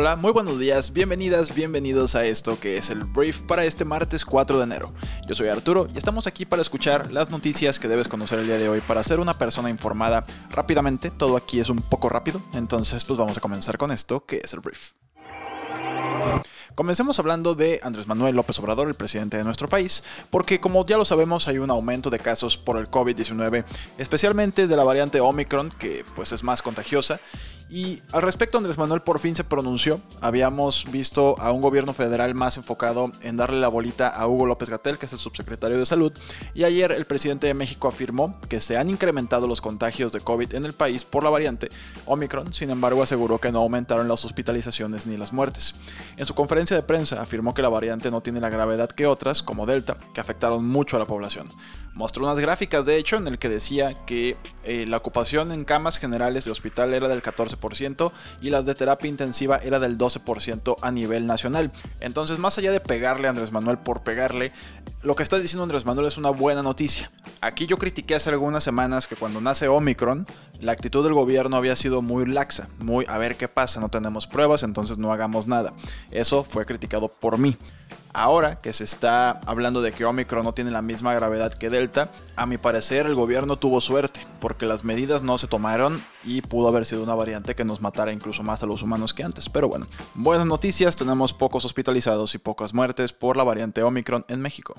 Hola, muy buenos días, bienvenidas, bienvenidos a esto que es el brief para este martes 4 de enero. Yo soy Arturo y estamos aquí para escuchar las noticias que debes conocer el día de hoy para ser una persona informada rápidamente. Todo aquí es un poco rápido, entonces pues vamos a comenzar con esto que es el brief. Comencemos hablando de Andrés Manuel López Obrador, el presidente de nuestro país, porque como ya lo sabemos hay un aumento de casos por el COVID-19, especialmente de la variante Omicron, que pues es más contagiosa, y al respecto, Andrés Manuel por fin se pronunció. Habíamos visto a un gobierno federal más enfocado en darle la bolita a Hugo López Gatel, que es el subsecretario de Salud. Y ayer el presidente de México afirmó que se han incrementado los contagios de COVID en el país por la variante Omicron. Sin embargo, aseguró que no aumentaron las hospitalizaciones ni las muertes. En su conferencia de prensa afirmó que la variante no tiene la gravedad que otras, como Delta, que afectaron mucho a la población. Mostró unas gráficas, de hecho, en el que decía que eh, la ocupación en camas generales de hospital era del 14% y las de terapia intensiva era del 12% a nivel nacional. Entonces, más allá de pegarle a Andrés Manuel por pegarle, lo que está diciendo Andrés Manuel es una buena noticia. Aquí yo critiqué hace algunas semanas que cuando nace Omicron, la actitud del gobierno había sido muy laxa, muy a ver qué pasa, no tenemos pruebas, entonces no hagamos nada. Eso fue criticado por mí. Ahora que se está hablando de que Omicron no tiene la misma gravedad que Delta, a mi parecer el gobierno tuvo suerte, porque las medidas no se tomaron y pudo haber sido una variante que nos matara incluso más a los humanos que antes. Pero bueno, buenas noticias, tenemos pocos hospitalizados y pocas muertes por la variante Omicron en México.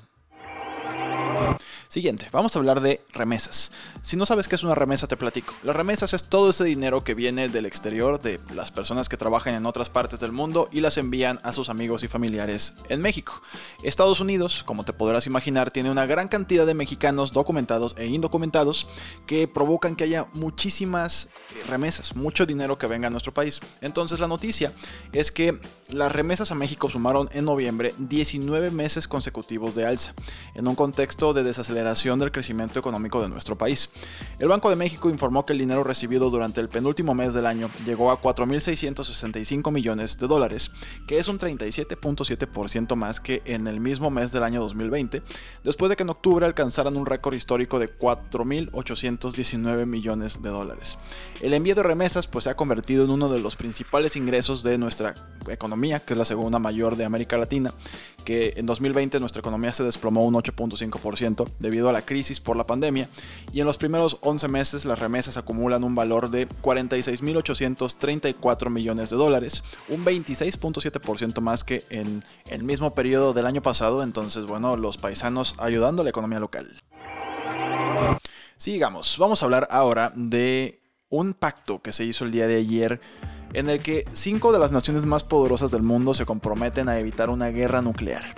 Siguiente, vamos a hablar de remesas. Si no sabes qué es una remesa, te platico. Las remesas es todo ese dinero que viene del exterior, de las personas que trabajan en otras partes del mundo y las envían a sus amigos y familiares en México. Estados Unidos, como te podrás imaginar, tiene una gran cantidad de mexicanos documentados e indocumentados que provocan que haya muchísimas remesas, mucho dinero que venga a nuestro país. Entonces la noticia es que las remesas a México sumaron en noviembre 19 meses consecutivos de alza, en un contexto de desaceleración del crecimiento económico de nuestro país. El Banco de México informó que el dinero recibido durante el penúltimo mes del año llegó a 4.665 millones de dólares, que es un 37.7% más que en el mismo mes del año 2020, después de que en octubre alcanzaran un récord histórico de 4.819 millones de dólares. El envío de remesas pues, se ha convertido en uno de los principales ingresos de nuestra economía que es la segunda mayor de América Latina, que en 2020 nuestra economía se desplomó un 8.5% debido a la crisis por la pandemia, y en los primeros 11 meses las remesas acumulan un valor de 46.834 millones de dólares, un 26.7% más que en el mismo periodo del año pasado, entonces bueno, los paisanos ayudando a la economía local. Sigamos, vamos a hablar ahora de un pacto que se hizo el día de ayer en el que cinco de las naciones más poderosas del mundo se comprometen a evitar una guerra nuclear.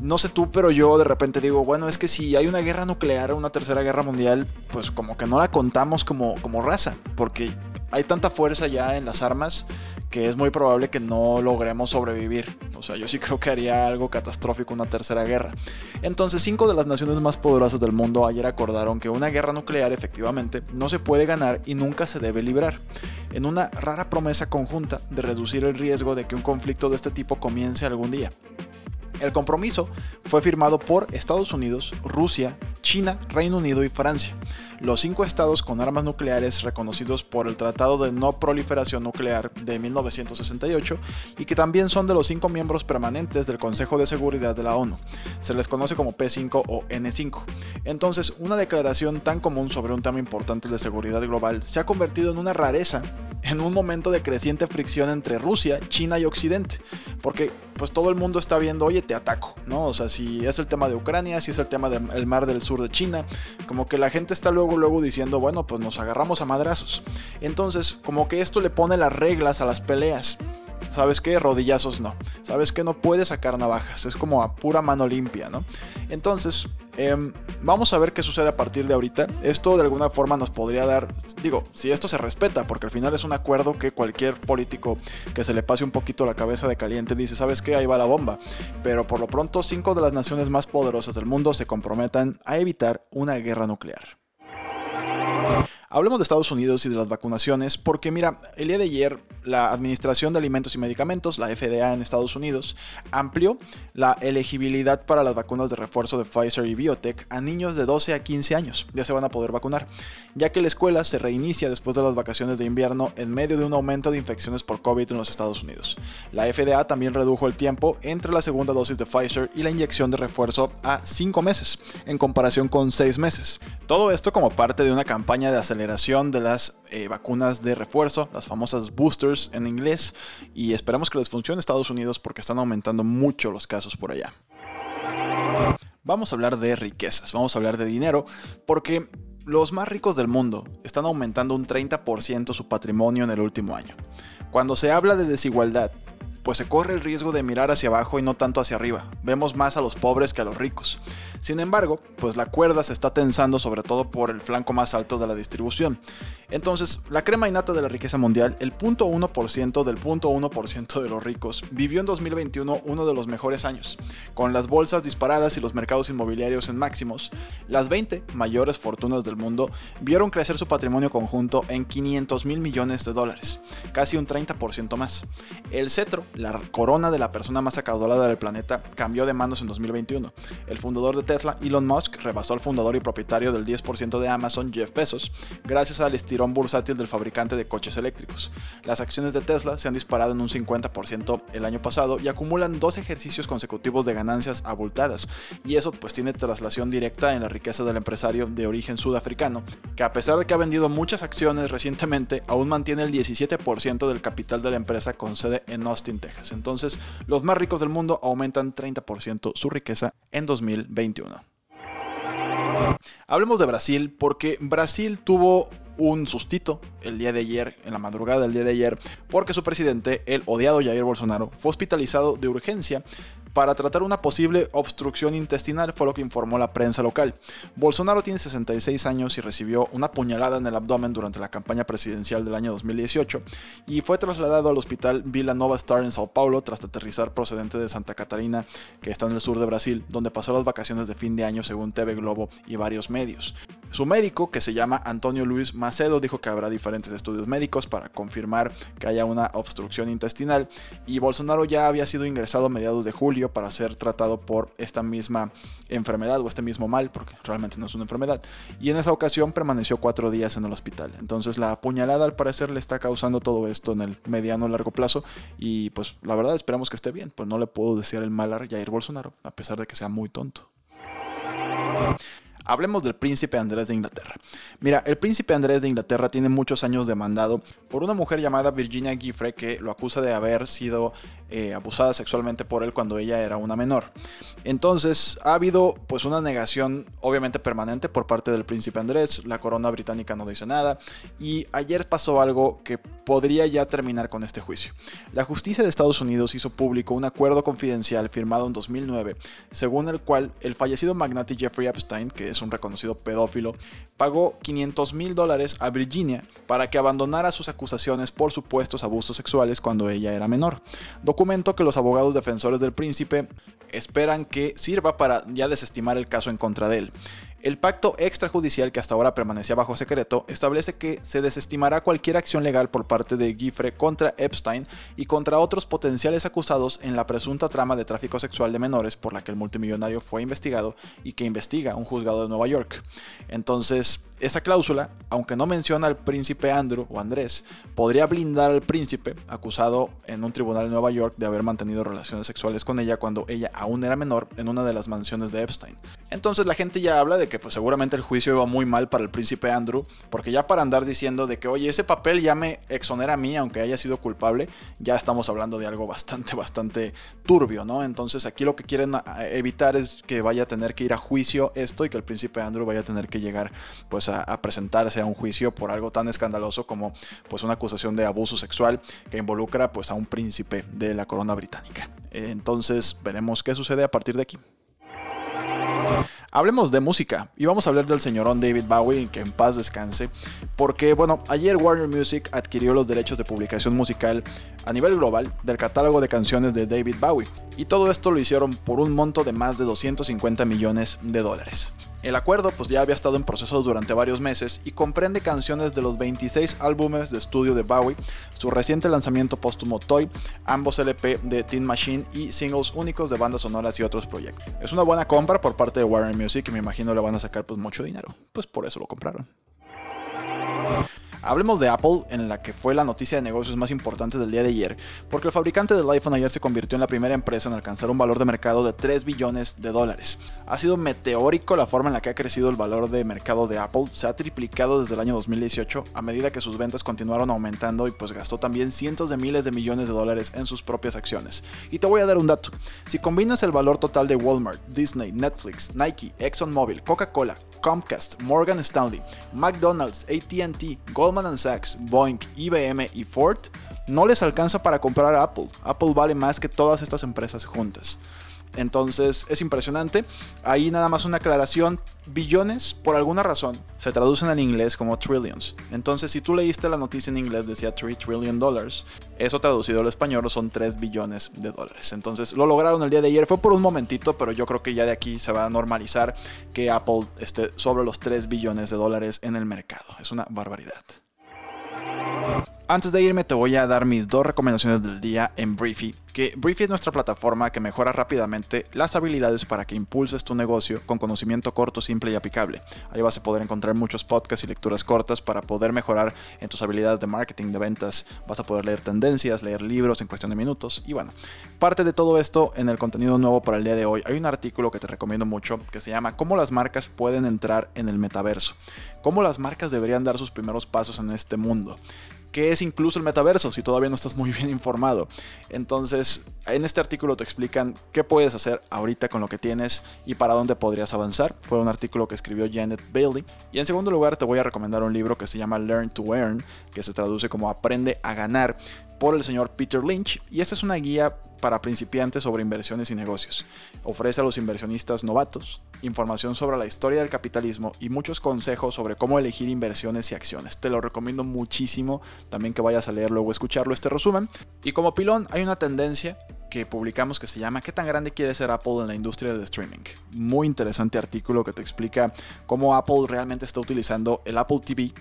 No sé tú, pero yo de repente digo, bueno, es que si hay una guerra nuclear, una tercera guerra mundial, pues como que no la contamos como, como raza, porque hay tanta fuerza ya en las armas que es muy probable que no logremos sobrevivir. O sea, yo sí creo que haría algo catastrófico una tercera guerra. Entonces, cinco de las naciones más poderosas del mundo ayer acordaron que una guerra nuclear efectivamente no se puede ganar y nunca se debe librar, en una rara promesa conjunta de reducir el riesgo de que un conflicto de este tipo comience algún día. El compromiso fue firmado por Estados Unidos, Rusia, China, Reino Unido y Francia, los cinco estados con armas nucleares reconocidos por el Tratado de No Proliferación Nuclear de 1968 y que también son de los cinco miembros permanentes del Consejo de Seguridad de la ONU. Se les conoce como P5 o N5. Entonces, una declaración tan común sobre un tema importante de seguridad global se ha convertido en una rareza en un momento de creciente fricción entre Rusia, China y Occidente. Porque pues todo el mundo está viendo, oye, te ataco, ¿no? O sea, si es el tema de Ucrania, si es el tema del mar del sur de China, como que la gente está luego, luego diciendo, bueno, pues nos agarramos a madrazos. Entonces, como que esto le pone las reglas a las peleas. ¿Sabes qué? Rodillazos no. ¿Sabes qué? No puedes sacar navajas. Es como a pura mano limpia, ¿no? Entonces, Em, vamos a ver qué sucede a partir de ahorita. Esto de alguna forma nos podría dar, digo, si esto se respeta, porque al final es un acuerdo que cualquier político que se le pase un poquito la cabeza de caliente dice, ¿sabes qué? Ahí va la bomba. Pero por lo pronto, cinco de las naciones más poderosas del mundo se comprometan a evitar una guerra nuclear. Hablemos de Estados Unidos y de las vacunaciones, porque mira, el día de ayer la Administración de Alimentos y Medicamentos, la FDA en Estados Unidos, amplió la elegibilidad para las vacunas de refuerzo de Pfizer y Biotech a niños de 12 a 15 años. Ya se van a poder vacunar, ya que la escuela se reinicia después de las vacaciones de invierno en medio de un aumento de infecciones por COVID en los Estados Unidos. La FDA también redujo el tiempo entre la segunda dosis de Pfizer y la inyección de refuerzo a 5 meses, en comparación con 6 meses. Todo esto como parte de una campaña de aceleración de las eh, vacunas de refuerzo, las famosas boosters en inglés, y esperamos que les funcione Estados Unidos porque están aumentando mucho los casos por allá. Vamos a hablar de riquezas, vamos a hablar de dinero, porque los más ricos del mundo están aumentando un 30% su patrimonio en el último año. Cuando se habla de desigualdad, pues se corre el riesgo de mirar hacia abajo y no tanto hacia arriba. Vemos más a los pobres que a los ricos. Sin embargo, pues la cuerda se está tensando sobre todo por el flanco más alto de la distribución. Entonces, la crema innata de la riqueza mundial, el 0.1% del 0.1% de los ricos, vivió en 2021 uno de los mejores años. Con las bolsas disparadas y los mercados inmobiliarios en máximos, las 20 mayores fortunas del mundo vieron crecer su patrimonio conjunto en 500 mil millones de dólares, casi un 30% más. El cetro, la corona de la persona más acaudalada del planeta, cambió de manos en 2021. El fundador de Tesla, Elon Musk, rebasó al fundador y propietario del 10% de Amazon, Jeff Bezos, gracias al estirón bursátil del fabricante de coches eléctricos. Las acciones de Tesla se han disparado en un 50% el año pasado y acumulan dos ejercicios consecutivos de ganancias abultadas, y eso pues tiene traslación directa en la riqueza del empresario de origen sudafricano, que a pesar de que ha vendido muchas acciones recientemente, aún mantiene el 17% del capital de la empresa con sede en Austin, Texas. Entonces, los más ricos del mundo aumentan 30% su riqueza en 2021. Hablemos de Brasil porque Brasil tuvo un sustito el día de ayer, en la madrugada del día de ayer, porque su presidente, el odiado Jair Bolsonaro, fue hospitalizado de urgencia para tratar una posible obstrucción intestinal, fue lo que informó la prensa local. Bolsonaro tiene 66 años y recibió una puñalada en el abdomen durante la campaña presidencial del año 2018 y fue trasladado al hospital Vila Nova Star en Sao Paulo tras aterrizar procedente de Santa Catarina, que está en el sur de Brasil, donde pasó las vacaciones de fin de año según TV Globo y varios medios. Su médico, que se llama Antonio Luis Macedo, dijo que habrá diferentes estudios médicos para confirmar que haya una obstrucción intestinal y Bolsonaro ya había sido ingresado a mediados de julio para ser tratado por esta misma enfermedad o este mismo mal, porque realmente no es una enfermedad, y en esa ocasión permaneció cuatro días en el hospital. Entonces la apuñalada al parecer le está causando todo esto en el mediano largo plazo y pues la verdad esperamos que esté bien, pues no le puedo desear el mal a Jair Bolsonaro, a pesar de que sea muy tonto. Hablemos del príncipe Andrés de Inglaterra. Mira, el príncipe Andrés de Inglaterra tiene muchos años demandado por una mujer llamada Virginia Giffre que lo acusa de haber sido eh, abusada sexualmente por él cuando ella era una menor. Entonces ha habido pues una negación obviamente permanente por parte del príncipe Andrés, la corona británica no dice nada y ayer pasó algo que podría ya terminar con este juicio. La justicia de Estados Unidos hizo público un acuerdo confidencial firmado en 2009 según el cual el fallecido magnate Jeffrey Epstein, que es un reconocido pedófilo, pagó 500 mil dólares a Virginia para que abandonara sus acusaciones por supuestos abusos sexuales cuando ella era menor. Documento que los abogados defensores del príncipe esperan que sirva para ya desestimar el caso en contra de él. El pacto extrajudicial que hasta ahora permanecía bajo secreto establece que se desestimará cualquier acción legal por parte de Giffre contra Epstein y contra otros potenciales acusados en la presunta trama de tráfico sexual de menores por la que el multimillonario fue investigado y que investiga un juzgado de Nueva York. Entonces, esa cláusula, aunque no menciona al príncipe Andrew o Andrés, podría blindar al príncipe acusado en un tribunal de Nueva York de haber mantenido relaciones sexuales con ella cuando ella aún era menor en una de las mansiones de Epstein. Entonces la gente ya habla de que pues seguramente el juicio iba muy mal para el príncipe Andrew, porque ya para andar diciendo de que oye, ese papel ya me exonera a mí aunque haya sido culpable, ya estamos hablando de algo bastante, bastante turbio, ¿no? Entonces aquí lo que quieren ah, evitar es que vaya a tener que ir a juicio esto y que el príncipe Andrew vaya a tener que llegar pues a, presentarse a un juicio por algo tan escandaloso como pues una acusación de abuso sexual que involucra pues a un príncipe de la corona británica. Entonces veremos qué sucede a partir de aquí. Hablemos de música y vamos a hablar del señorón David Bowie, que en paz descanse, porque bueno, ayer Warner Music adquirió los derechos de publicación musical a nivel global del catálogo de canciones de David Bowie, y todo esto lo hicieron por un monto de más de 250 millones de dólares. El acuerdo pues ya había estado en proceso durante varios meses y comprende canciones de los 26 álbumes de estudio de Bowie, su reciente lanzamiento póstumo Toy, ambos LP de Teen Machine y singles únicos de bandas sonoras y otros proyectos. Es una buena compra por parte de Warner Music y me imagino le van a sacar pues mucho dinero, pues por eso lo compraron. Hablemos de Apple, en la que fue la noticia de negocios más importante del día de ayer, porque el fabricante del iPhone ayer se convirtió en la primera empresa en alcanzar un valor de mercado de 3 billones de dólares. Ha sido meteórico la forma en la que ha crecido el valor de mercado de Apple, se ha triplicado desde el año 2018 a medida que sus ventas continuaron aumentando y pues gastó también cientos de miles de millones de dólares en sus propias acciones. Y te voy a dar un dato, si combinas el valor total de Walmart, Disney, Netflix, Nike, ExxonMobil, Coca-Cola, Comcast, Morgan Stanley, McDonald's, ATT, Goldman Sachs, Boeing, IBM y Ford, no les alcanza para comprar Apple. Apple vale más que todas estas empresas juntas. Entonces es impresionante. Ahí nada más una aclaración. Billones, por alguna razón, se traducen al inglés como trillions. Entonces si tú leíste la noticia en inglés decía 3 trillion dollars. Eso traducido al español son 3 billones de dólares. Entonces lo lograron el día de ayer. Fue por un momentito, pero yo creo que ya de aquí se va a normalizar que Apple esté sobre los 3 billones de dólares en el mercado. Es una barbaridad. Antes de irme te voy a dar mis dos recomendaciones del día en Briefy, que Briefy es nuestra plataforma que mejora rápidamente las habilidades para que impulses tu negocio con conocimiento corto, simple y aplicable. Ahí vas a poder encontrar muchos podcasts y lecturas cortas para poder mejorar en tus habilidades de marketing, de ventas. Vas a poder leer tendencias, leer libros en cuestión de minutos y bueno, parte de todo esto en el contenido nuevo para el día de hoy hay un artículo que te recomiendo mucho que se llama Cómo las marcas pueden entrar en el metaverso. Cómo las marcas deberían dar sus primeros pasos en este mundo qué es incluso el metaverso si todavía no estás muy bien informado. Entonces, en este artículo te explican qué puedes hacer ahorita con lo que tienes y para dónde podrías avanzar. Fue un artículo que escribió Janet Bailey. Y en segundo lugar, te voy a recomendar un libro que se llama Learn to Earn, que se traduce como Aprende a ganar por el señor Peter Lynch y esta es una guía para principiantes sobre inversiones y negocios. Ofrece a los inversionistas novatos información sobre la historia del capitalismo y muchos consejos sobre cómo elegir inversiones y acciones. Te lo recomiendo muchísimo también que vayas a leerlo o escucharlo este resumen. Y como pilón hay una tendencia que publicamos que se llama ¿Qué tan grande quiere ser Apple en la industria del streaming? Muy interesante artículo que te explica cómo Apple realmente está utilizando el Apple TV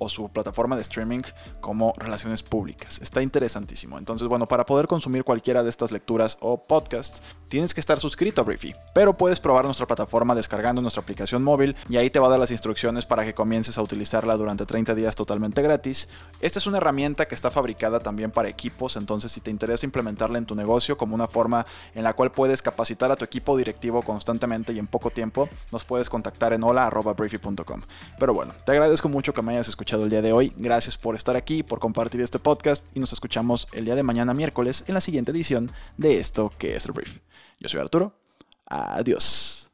o su plataforma de streaming como relaciones públicas. Está interesantísimo. Entonces, bueno, para poder consumir cualquiera de estas lecturas o podcasts, tienes que estar suscrito a Briefy. Pero puedes probar nuestra plataforma descargando nuestra aplicación móvil y ahí te va a dar las instrucciones para que comiences a utilizarla durante 30 días totalmente gratis. Esta es una herramienta que está fabricada también para equipos, entonces si te interesa implementarla en tu negocio como una forma en la cual puedes capacitar a tu equipo directivo constantemente y en poco tiempo, nos puedes contactar en hola.briefy.com. Pero bueno, te agradezco mucho que me hayas escuchado el día de hoy. Gracias por estar aquí, por compartir este podcast y nos escuchamos el día de mañana miércoles en la siguiente edición de esto que es el brief. Yo soy Arturo. Adiós.